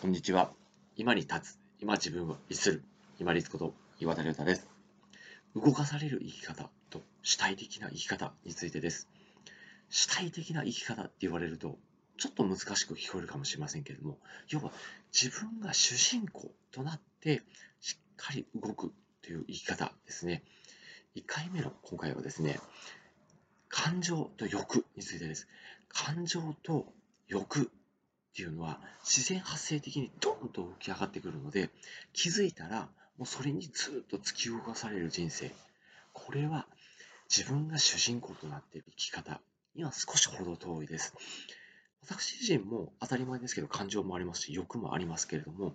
こんにちは。今に立つ、今自分を律する、今立こと岩田亮太です。動かされる生き方と主体的な生き方についてです。主体的な生き方って言われると、ちょっと難しく聞こえるかもしれませんけれども、要は自分が主人公となってしっかり動くという生き方ですね。1回目の今回はですね、感情と欲についてです。感情と欲っていうのは自然発生的にドンと浮き上がってくるので気づいたらもうそれにずっと突き動かされる人生。これは自分が主人公となっている生き方には少しほど遠いです。私自身も当たり前ですけど感情もありますし欲もありますけれども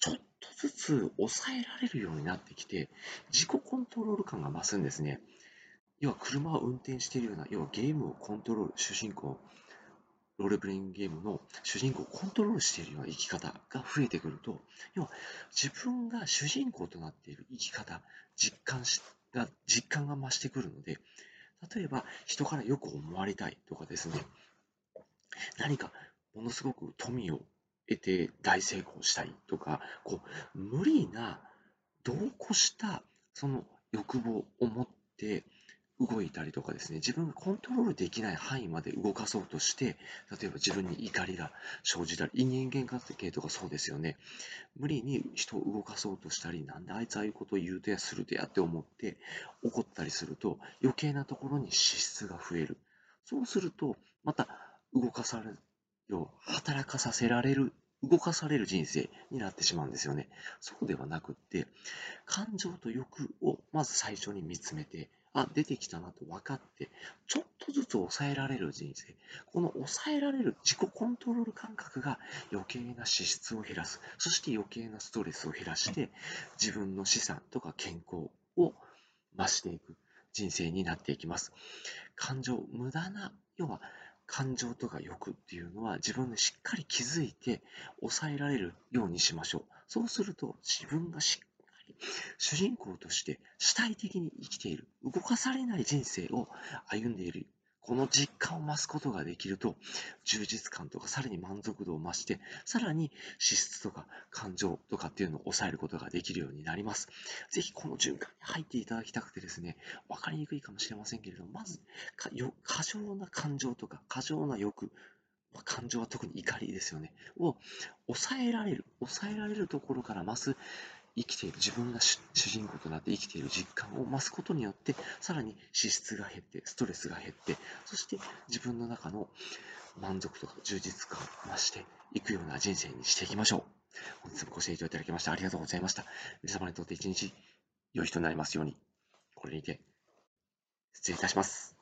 ちょっとずつ抑えられるようになってきて自己コントロール感が増すんですね。要は車を運転しているような要はゲームをコントロール主人公ロールプレイングゲームの主人公をコントロールしているような生き方が増えてくると、要は自分が主人公となっている生き方、実感しが、実感が増してくるので、例えば人からよく思われたいとかですね、何かものすごく富を得て大成功したいとか、こう無理な、度を越したその欲望を持って動いたりとかですね、自分がコントロールできない範囲まで動かそうとして、例えば自分に怒りが生じたり、人間関係とかそうですよね。無理に人を動かそうとしたり、なんであいつああいうことを言うとやするとやって思って怒ったりすると、余計なところに支出が増える。そうすると、また動かされるよう、働かさせられる動かされる人生になってしまうんですよね。そうではなくって、感情と欲をまず最初に見つめて、あ、出てきたなと分かって、ちょっとずつ抑えられる人生。この抑えられる自己コントロール感覚が余計な支出を減らす。そして余計なストレスを減らして、自分の資産とか健康を増していく人生になっていきます。感情、無駄な、要は感情とか欲っていうのは自分でしっかり気づいて抑えられるようにしましょう。そうすると自分がしっ主人公として主体的に生きている、動かされない人生を歩んでいる、この実感を増すことができると、充実感とかさらに満足度を増して、さらに資質とか感情とかっていうのを抑えることができるようになります。ぜひこの循環に入っていただきたくてですね、わかりにくいかもしれませんけれども、まず、過剰な感情とか過剰な欲、ま感情は特に怒りですよね。を抑えられる、抑えられるところから増す生きている自分が主人公となって生きている実感を増すことによってさらに脂質が減ってストレスが減ってそして自分の中の満足とか充実感を増していくような人生にしていきましょう。本日もご清聴いただきましてありがとうございました。皆様にとって一日良い日となりますように。これにて失礼いたします。